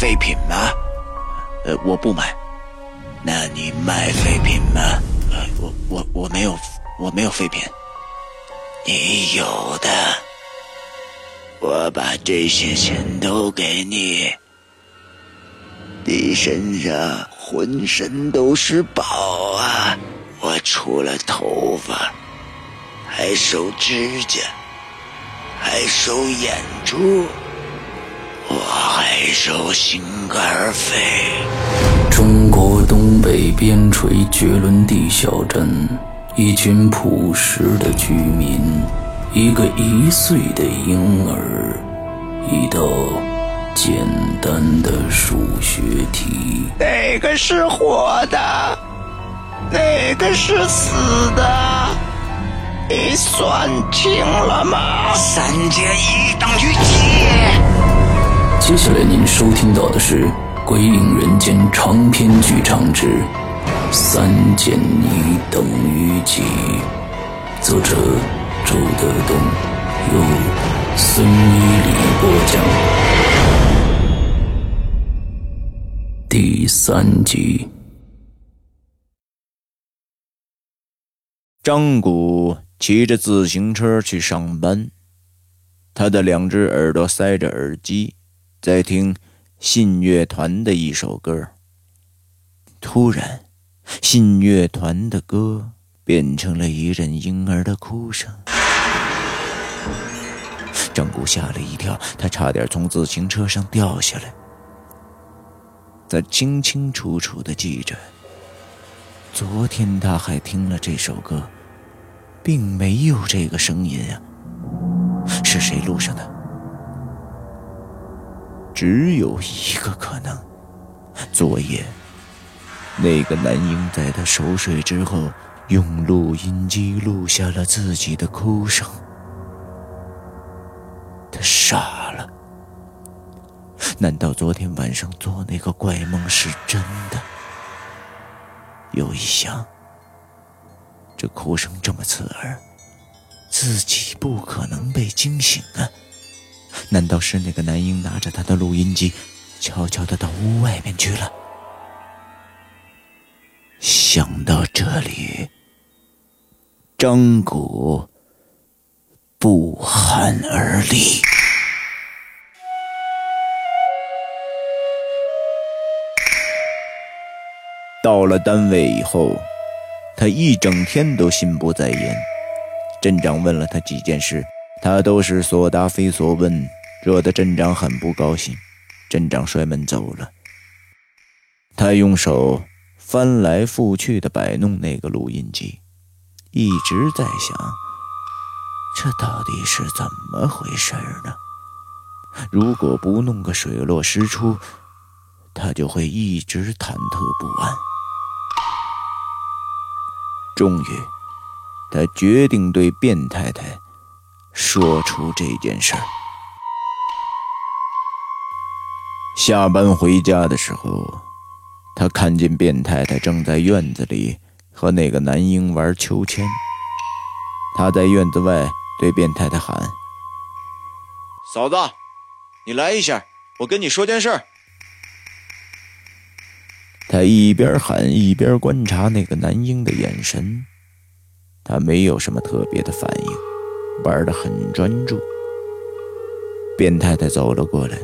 废品吗？呃，我不买。那你卖废品吗？我我我没有，我没有废品。你有的，我把这些钱都给你。你身上浑身都是宝啊！我除了头发，还收指甲，还收眼珠。我还手心肝肺。中国东北边陲绝伦地小镇，一群朴实的居民，一个一岁的婴儿，一道简单的数学题。哪个是活的？哪个是死的？你算清了吗？三减一等于几？接下来您收听到的是《鬼影人间》长篇剧场之《三减一等于几》，作者周德东，由孙一礼播讲。第三集。张谷骑着自行车去上班，他的两只耳朵塞着耳机。在听信乐团的一首歌，突然，信乐团的歌变成了一阵婴儿的哭声。张谷吓了一跳，他差点从自行车上掉下来。他清清楚楚的记着，昨天他还听了这首歌，并没有这个声音啊，是谁录上的？只有一个可能，昨夜那个男婴在他熟睡之后，用录音机录下了自己的哭声。他傻了，难道昨天晚上做那个怪梦是真的？又一想，这哭声这么刺耳，自己不可能被惊醒啊。难道是那个男婴拿着他的录音机，悄悄的到屋外面去了？想到这里，张谷不寒而栗。到了单位以后，他一整天都心不在焉。镇长问了他几件事。他都是所答非所问，惹得镇长很不高兴。镇长摔门走了。他用手翻来覆去的摆弄那个录音机，一直在想：这到底是怎么回事呢？如果不弄个水落石出，他就会一直忐忑不安。终于，他决定对卞太太。说出这件事儿。下班回家的时候，他看见卞太太正在院子里和那个男婴玩秋千。他在院子外对卞太太喊：“嫂子，你来一下，我跟你说件事。”他一边喊一边观察那个男婴的眼神，他没有什么特别的反应。玩的很专注。卞太太走了过来。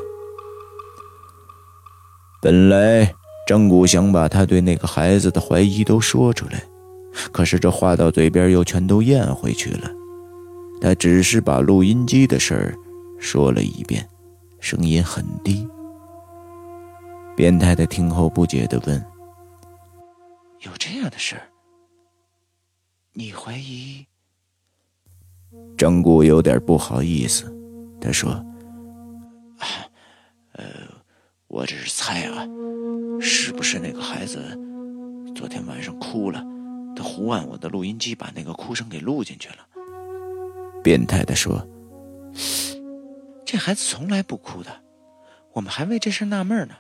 本来张谷想把他对那个孩子的怀疑都说出来，可是这话到嘴边又全都咽回去了。他只是把录音机的事儿说了一遍，声音很低。变态的听后不解的问：“有这样的事儿？你怀疑？”张谷有点不好意思，他说：“呃，我只是猜啊。”是不是那个孩子昨天晚上哭了？他胡按我的录音机，把那个哭声给录进去了。变态的说：“这孩子从来不哭的，我们还为这事纳闷呢。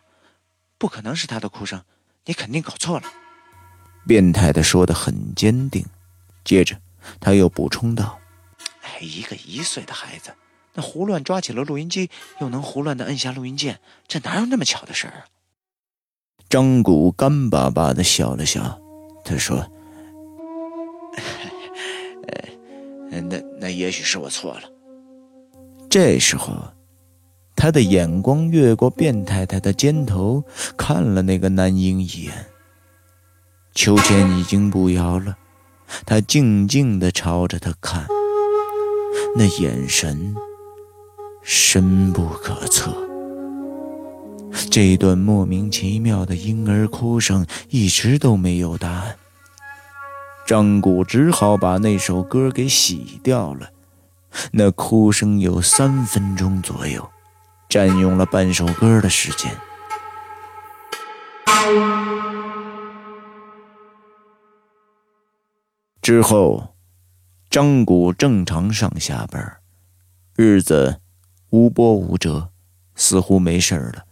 不可能是他的哭声，你肯定搞错了。”变态的说的很坚定，接着他又补充道：“哎，一个一岁的孩子，那胡乱抓起了录音机，又能胡乱的摁下录音键，这哪有那么巧的事儿啊？”张谷干巴巴的笑了笑，他说：“呃，那那也许是我错了。”这时候，他的眼光越过卞太太的肩头，看了那个男婴一眼。秋千已经不摇了，他静静的朝着他看，那眼神深不可测。这段莫名其妙的婴儿哭声一直都没有答案。张谷只好把那首歌给洗掉了。那哭声有三分钟左右，占用了半首歌的时间。之后，张谷正常上下班，日子无波无折，似乎没事了。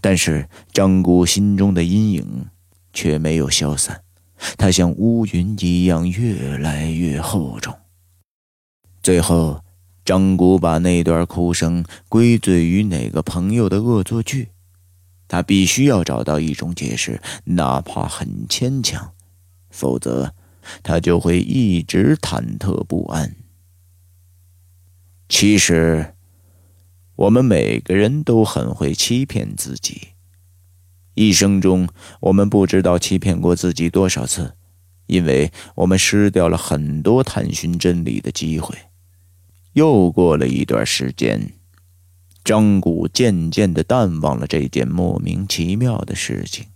但是张谷心中的阴影却没有消散，它像乌云一样越来越厚重。最后，张谷把那段哭声归罪于哪个朋友的恶作剧，他必须要找到一种解释，哪怕很牵强，否则他就会一直忐忑不安。其实。我们每个人都很会欺骗自己，一生中我们不知道欺骗过自己多少次，因为我们失掉了很多探寻真理的机会。又过了一段时间，张谷渐渐的淡忘了这件莫名其妙的事情。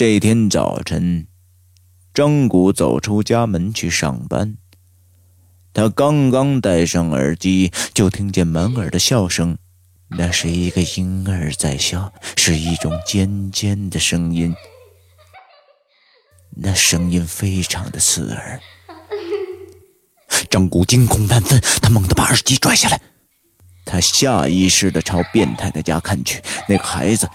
这天早晨，张谷走出家门去上班。他刚刚戴上耳机，就听见满耳的笑声。那是一个婴儿在笑，是一种尖尖的声音。那声音非常的刺耳。张谷惊恐万分，他猛地把耳机拽下来，他下意识的朝变态的家看去。那个孩子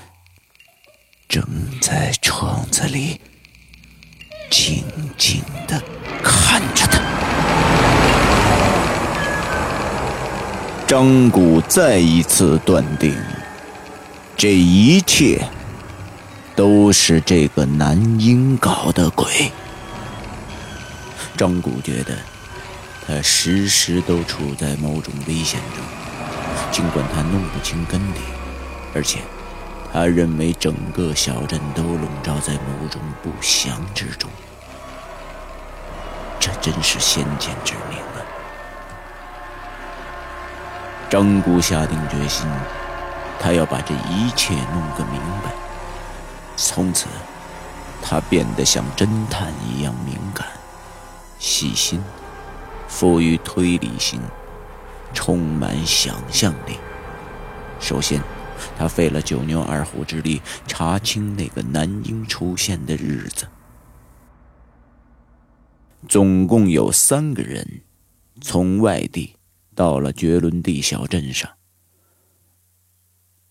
正在窗子里静静的看着他。张谷再一次断定，这一切都是这个男婴搞的鬼。张谷觉得，他时时都处在某种危险中，尽管他弄不清根底，而且他认为整个小镇都笼罩在某种不祥之中。这真是先见之明啊！张姑下定决心，他要把这一切弄个明白。从此，他变得像侦探一样敏感、细心、富于推理性、充满想象力。首先，他费了九牛二虎之力查清那个男婴出现的日子。总共有三个人从外地。到了绝伦地小镇上，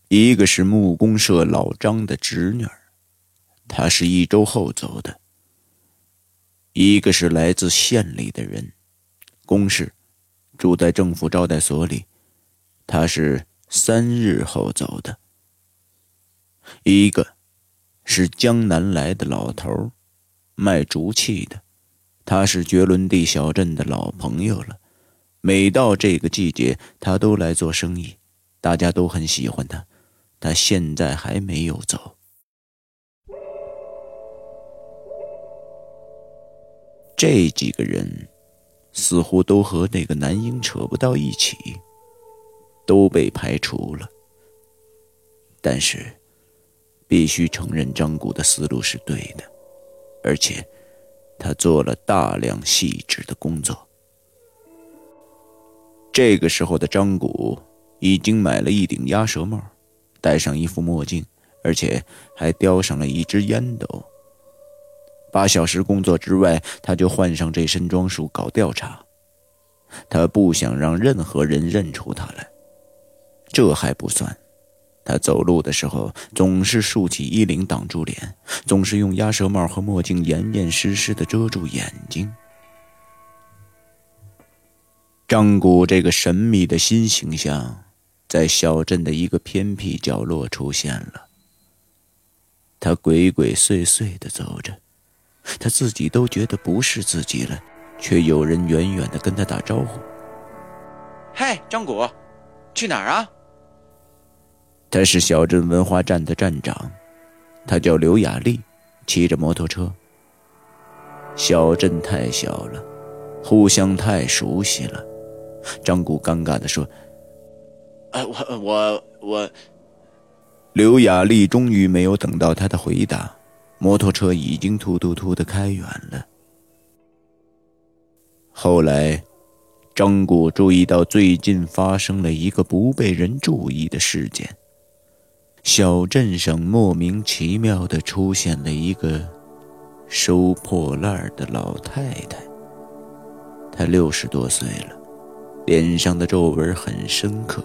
一个是木工社老张的侄女儿，她是一周后走的；一个是来自县里的人，公事，住在政府招待所里，他是三日后走的；一个是江南来的老头，卖竹器的，他是绝伦地小镇的老朋友了。每到这个季节，他都来做生意，大家都很喜欢他。他现在还没有走。这几个人似乎都和那个男婴扯不到一起，都被排除了。但是，必须承认张谷的思路是对的，而且他做了大量细致的工作。这个时候的张谷已经买了一顶鸭舌帽，戴上一副墨镜，而且还叼上了一支烟斗。八小时工作之外，他就换上这身装束搞调查。他不想让任何人认出他来。这还不算，他走路的时候总是竖起衣领挡住脸，总是用鸭舌帽和墨镜严严实实的遮住眼睛。张谷这个神秘的新形象，在小镇的一个偏僻角落出现了。他鬼鬼祟祟的走着。他自己都觉得不是自己了，却有人远远的跟他打招呼：“嗨，张谷，去哪儿啊？”他是小镇文化站的站长，他叫刘雅丽，骑着摩托车。小镇太小了，互相太熟悉了。张谷尴尬的说：“呃，我我我。”刘雅丽终于没有等到他的回答。摩托车已经突突突的开远了。后来，张谷注意到最近发生了一个不被人注意的事件：小镇上莫名其妙的出现了一个收破烂的老太太。她六十多岁了，脸上的皱纹很深刻，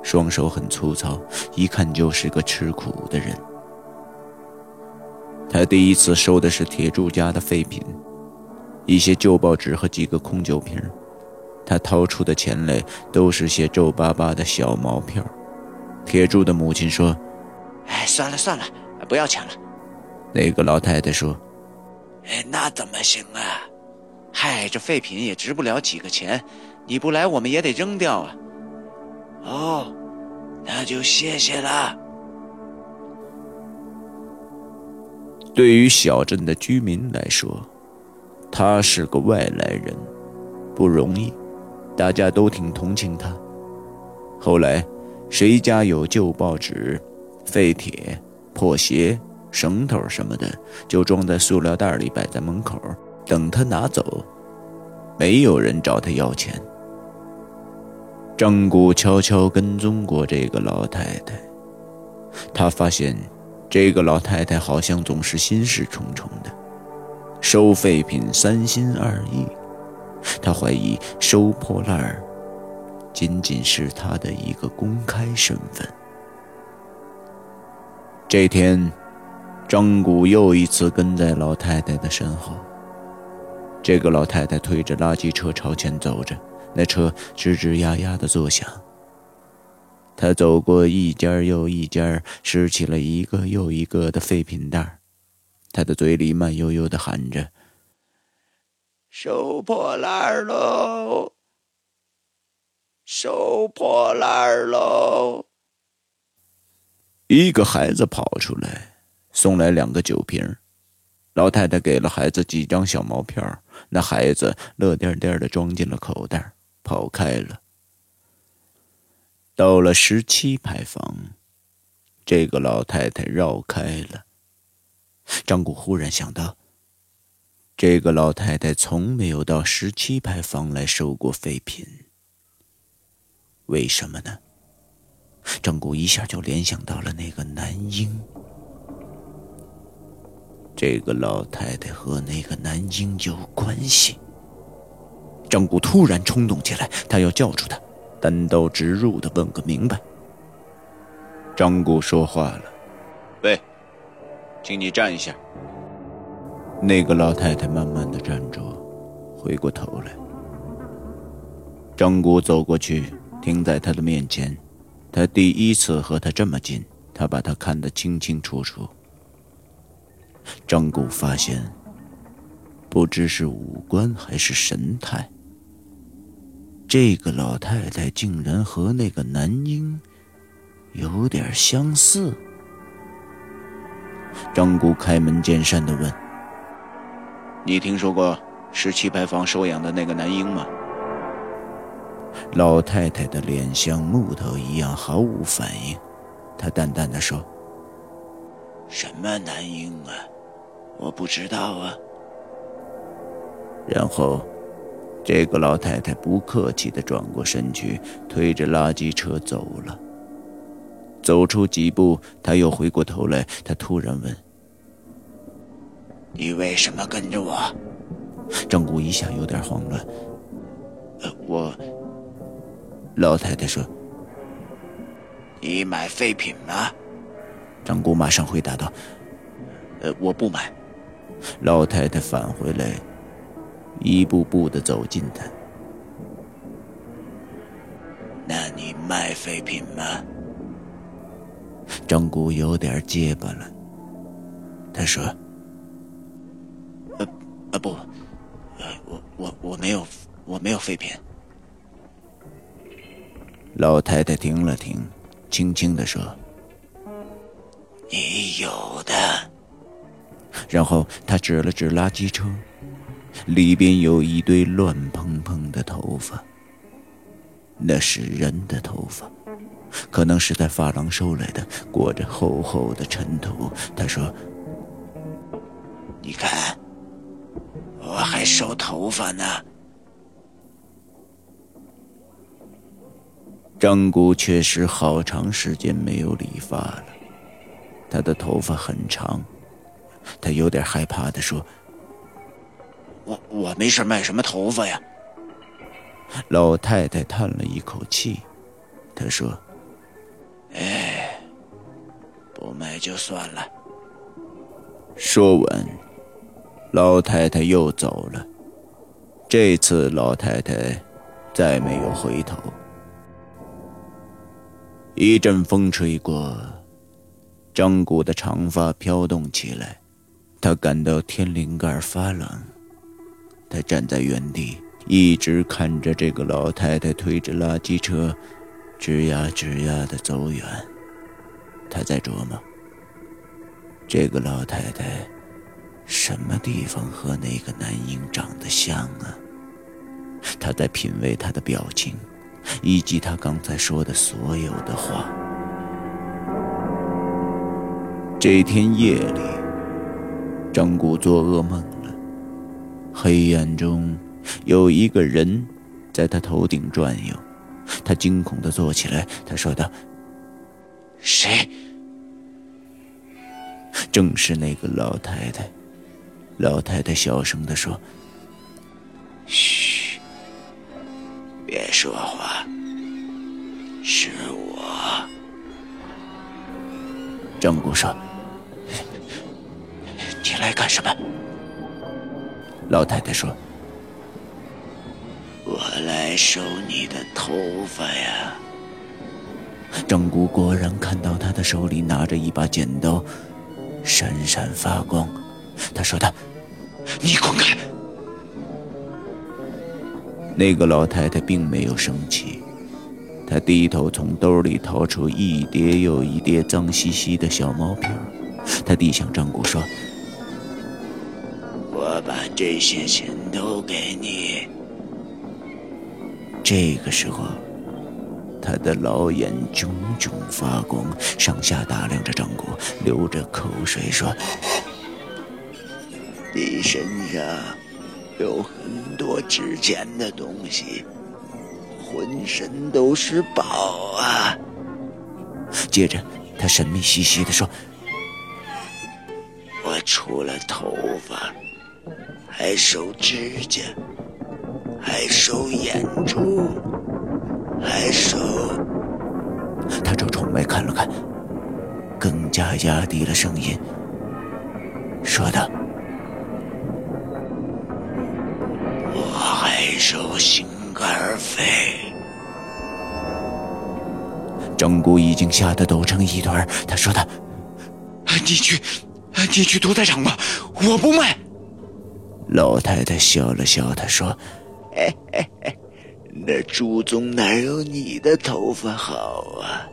双手很粗糙，一看就是个吃苦的人。他第一次收的是铁柱家的废品，一些旧报纸和几个空酒瓶。他掏出的钱来都是些皱巴巴的小毛票。铁柱的母亲说：“哎，算了算了，不要抢了。”那个老太太说：“哎，那怎么行啊？嗨，这废品也值不了几个钱，你不来我们也得扔掉啊。”哦，那就谢谢了。对于小镇的居民来说，他是个外来人，不容易，大家都挺同情他。后来，谁家有旧报纸、废铁、破鞋、绳头什么的，就装在塑料袋里摆在门口，等他拿走。没有人找他要钱。张谷悄悄跟踪过这个老太太，他发现。这个老太太好像总是心事重重的，收废品三心二意。他怀疑收破烂儿仅仅是她的一个公开身份。这天，张谷又一次跟在老太太的身后。这个老太太推着垃圾车朝前走着，那车吱吱呀呀的作响。他走过一家又一家，拾起了一个又一个的废品袋他的嘴里慢悠悠的喊着：“收破烂喽，收破烂喽！”一个孩子跑出来，送来两个酒瓶。老太太给了孩子几张小毛片，那孩子乐颠颠的装进了口袋，跑开了。到了十七排房，这个老太太绕开了。张谷忽然想到，这个老太太从没有到十七排房来收过废品。为什么呢？张谷一下就联想到了那个男婴。这个老太太和那个男婴有关系。张谷突然冲动起来，他要叫住他。单刀直入的问个明白。张谷说话了：“喂，请你站一下。”那个老太太慢慢的站着，回过头来。张谷走过去，停在他的面前。他第一次和他这么近，他把他看得清清楚楚。张古发现，不知是五官还是神态。这个老太太竟然和那个男婴有点相似。张姑开门见山的问：“你听说过十七牌坊收养的那个男婴吗？”老太太的脸像木头一样毫无反应，她淡淡的说：“什么男婴啊？我不知道啊。”然后，这个老太太不客气的转过身去，推着垃圾车走了。走出几步，她又回过头来，她突然问：“你为什么跟着我？”张谷一下有点慌乱。呃，我。老太太说：“你买废品吗？”张姑马上回答道：“呃，我不买。”老太太返回来，一步步的走近他。那你卖废品吗？张姑有点结巴了。他说：“呃，呃不，呃，我我我没有，我没有废品。”老太太停了停，轻轻地说：“你有的。”然后她指了指垃圾车，里边有一堆乱蓬蓬的头发。那是人的头发，可能是在发廊收来的，裹着厚厚的尘土。她说：“你看，我还收头发呢。”张姑确实好长时间没有理发了，她的头发很长，她有点害怕的说：“我我没事卖什么头发呀。”老太太叹了一口气，她说：“哎，不卖就算了。”说完，老太太又走了。这次老太太再没有回头。一阵风吹过，张谷的长发飘动起来，他感到天灵盖发冷。他站在原地，一直看着这个老太太推着垃圾车，吱呀吱呀的走远。他在琢磨：这个老太太什么地方和那个男婴长得像啊？他在品味她的表情。以及他刚才说的所有的话。这天夜里，张谷做噩梦了。黑暗中，有一个人在他头顶转悠。他惊恐地坐起来，他说道：“谁？”正是那个老太太。老太太小声地说：“嘘，别说话。”是我，张姑说：“你来干什么？”老太太说：“我来收你的头发呀。”张姑果然看到他的手里拿着一把剪刀，闪闪发光。他说道：“你滚开！”那个老太太并没有生气。她低头从兜里掏出一叠又一叠脏兮兮的小毛片她递向张谷说：“我把这些钱都给你。”这个时候，他的老眼炯炯发光，上下打量着张谷，流着口水说：“你身上有很多值钱的东西。”浑身都是宝啊！接着，他神秘兮兮地说：“我除了头发，还收指甲，还收眼珠，还收……”他朝窗外看了看，更加压低了声音，说道：“心肝肺。”张姑已经吓得抖成一团，他说道：“你去，你去屠宰场吧，我不卖。”老太太笑了笑，她说：“嘿嘿嘿，那朱总哪有你的头发好啊？”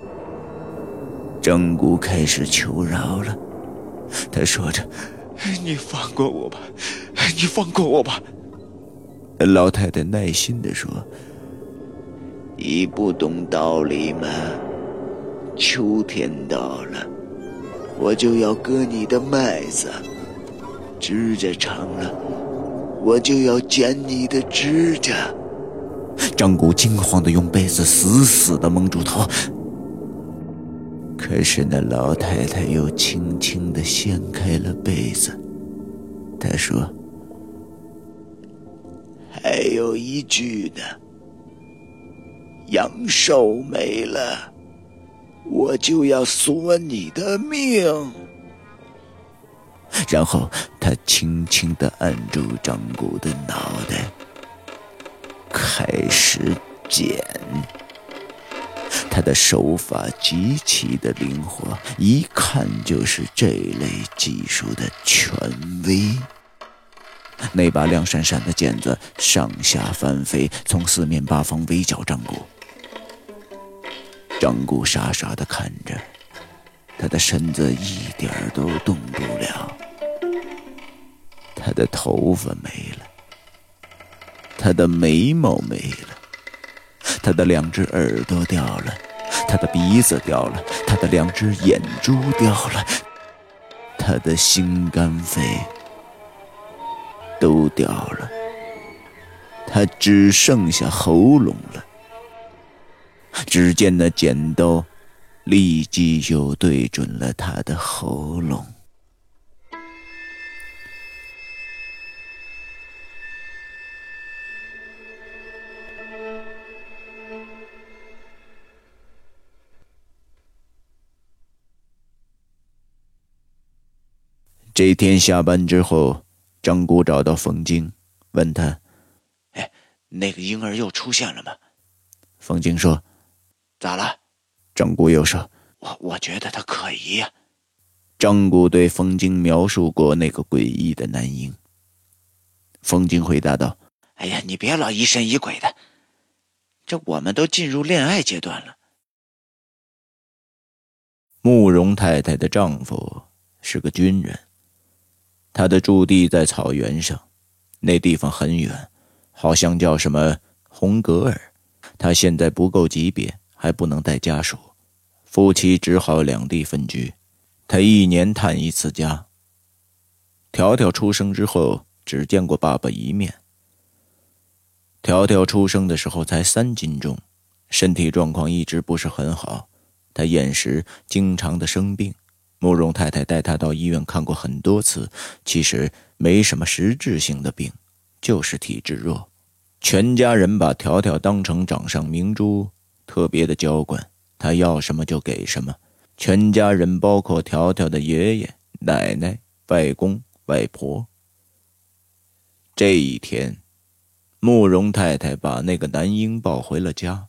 张姑开始求饶了，他说着：“你放过我吧，你放过我吧。”老太太耐心地说：“你不懂道理吗？秋天到了，我就要割你的麦子，指甲长了，我就要剪你的指甲。”张谷惊慌地用被子死死地蒙住头，可是那老太太又轻轻地掀开了被子。她说：“还有一句呢，阳寿没了，我就要索你的命。”然后他轻轻地按住张古的脑袋。开始剪，他的手法极其的灵活，一看就是这类技术的权威。那把亮闪闪的剪子上下翻飞，从四面八方围剿张古。张古傻傻的看着，他的身子一点都动不了，他的头发没了。他的眉毛没了，他的两只耳朵掉了，他的鼻子掉了，他的两只眼珠掉了，他的心肝肺都掉了，他只剩下喉咙了。只见那剪刀立即就对准了他的喉咙。这天下班之后，张姑找到冯晶，问他：“哎，那个婴儿又出现了吗？”冯晶说：“咋了？”张姑又说：“我我觉得他可疑呀。”张姑对冯晶描述过那个诡异的男婴。冯晶回答道：“哎呀，你别老疑神疑鬼的，这我们都进入恋爱阶段了。”慕容太太的丈夫是个军人。他的驻地在草原上，那地方很远，好像叫什么红格尔。他现在不够级别，还不能带家属，夫妻只好两地分居。他一年探一次家。条条出生之后，只见过爸爸一面。条条出生的时候才三斤重，身体状况一直不是很好，他厌食，经常的生病。慕容太太带他到医院看过很多次，其实没什么实质性的病，就是体质弱。全家人把条条当成掌上明珠，特别的娇惯，他要什么就给什么。全家人包括条条的爷爷、奶奶、外公、外婆。这一天，慕容太太把那个男婴抱回了家，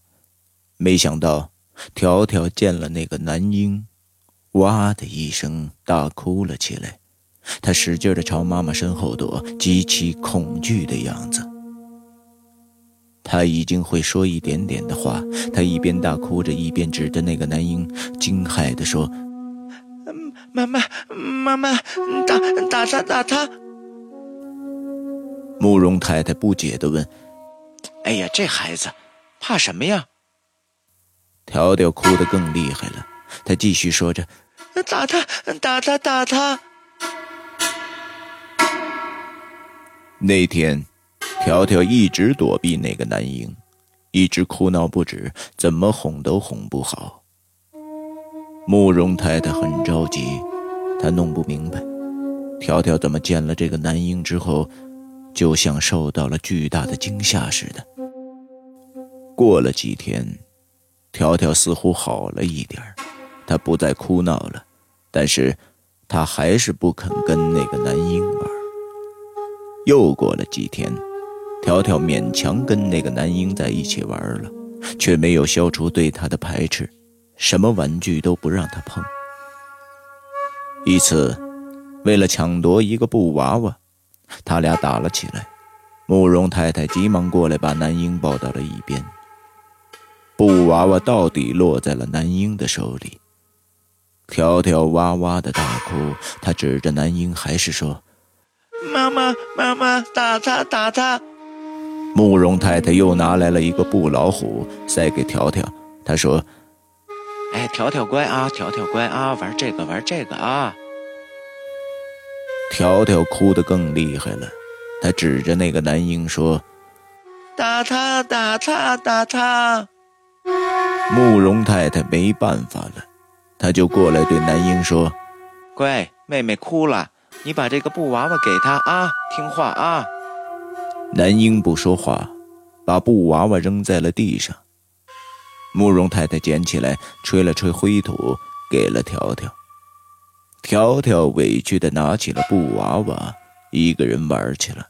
没想到条条见了那个男婴。哇的一声，大哭了起来。他使劲的朝妈妈身后躲，极其恐惧的样子。他已经会说一点点的话。他一边大哭着，一边指着那个男婴，惊骇地说：“妈妈，妈妈，打打他，打他！”慕容太太不解地问：“哎呀，这孩子怕什么呀？”条条哭得更厉害了。他继续说着。打他，打他，打他！那天，条条一直躲避那个男婴，一直哭闹不止，怎么哄都哄不好。慕容太太很着急，她弄不明白，条条怎么见了这个男婴之后，就像受到了巨大的惊吓似的。过了几天，条条似乎好了一点儿他不再哭闹了。但是，他还是不肯跟那个男婴玩。又过了几天，条条勉强跟那个男婴在一起玩了，却没有消除对他的排斥，什么玩具都不让他碰。一次，为了抢夺一个布娃娃，他俩打了起来。慕容太太急忙过来，把男婴抱到了一边。布娃娃到底落在了男婴的手里。条条哇哇的大哭，他指着男婴，还是说：“妈妈，妈妈，打他，打他！”慕容太太又拿来了一个布老虎，塞给条条。他说：“哎，条条乖啊，条条乖啊，玩这个，玩这个啊。”条条哭得更厉害了，他指着那个男婴说：“打他，打他，打他！”慕容太太没办法了。他就过来对男婴说：“乖，妹妹哭了，你把这个布娃娃给她啊，听话啊。”男婴不说话，把布娃娃扔在了地上。慕容太太捡起来，吹了吹灰土，给了条条。条条委屈的拿起了布娃娃，一个人玩去了。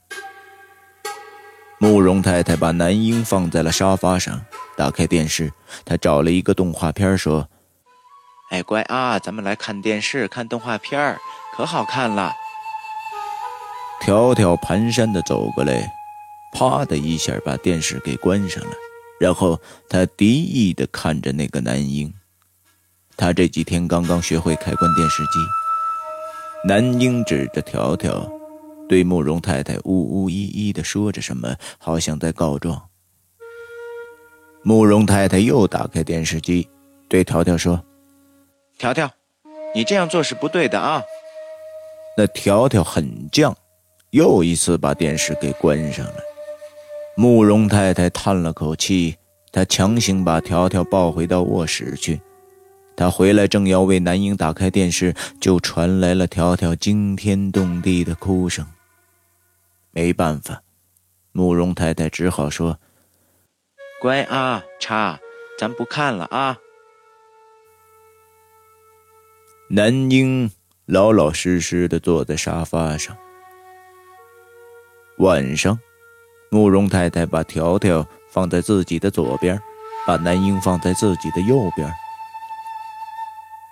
慕容太太把男婴放在了沙发上，打开电视，她找了一个动画片，说。哎，乖啊，咱们来看电视，看动画片儿，可好看了。条条蹒跚地走过来，啪的一下把电视给关上了，然后他敌意地看着那个男婴。他这几天刚刚学会开关电视机。男婴指着条条，对慕容太太呜呜咦咦地说着什么，好像在告状。慕容太太又打开电视机，对条条说。条条，你这样做是不对的啊！那条条很犟，又一次把电视给关上了。慕容太太叹了口气，她强行把条条抱回到卧室去。她回来正要为男婴打开电视，就传来了条条惊天动地的哭声。没办法，慕容太太只好说：“乖啊，叉，咱不看了啊。”男婴老老实实的坐在沙发上。晚上，慕容太太把条条放在自己的左边，把男婴放在自己的右边。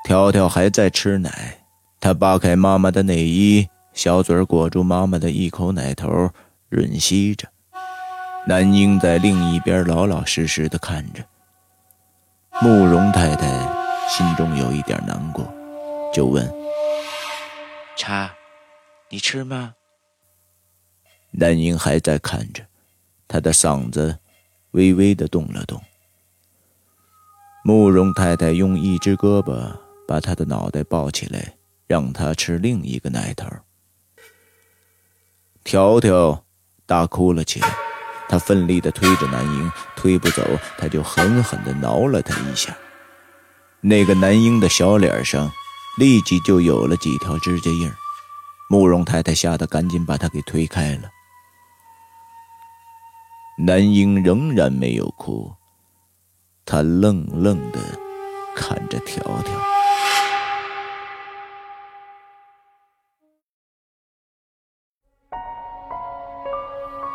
条条还在吃奶，他扒开妈妈的内衣，小嘴裹住妈妈的一口奶头，吮吸着。男婴在另一边老老实实的看着。慕容太太心中有一点难过。就问：“茶，你吃吗？”男婴还在看着，他的嗓子微微的动了动。慕容太太用一只胳膊把他的脑袋抱起来，让他吃另一个奶头。条条大哭了起来，他奋力的推着男婴，推不走，他就狠狠的挠了他一下。那个男婴的小脸上。立即就有了几条指甲印慕容太太吓得赶紧把他给推开了。男婴仍然没有哭，他愣愣的看着条条。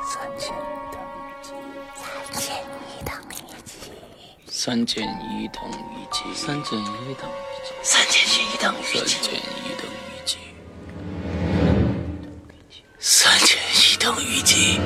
三千三减一等于几？三减一等于几。三减一等于几？三减一等于几？三减一等于几？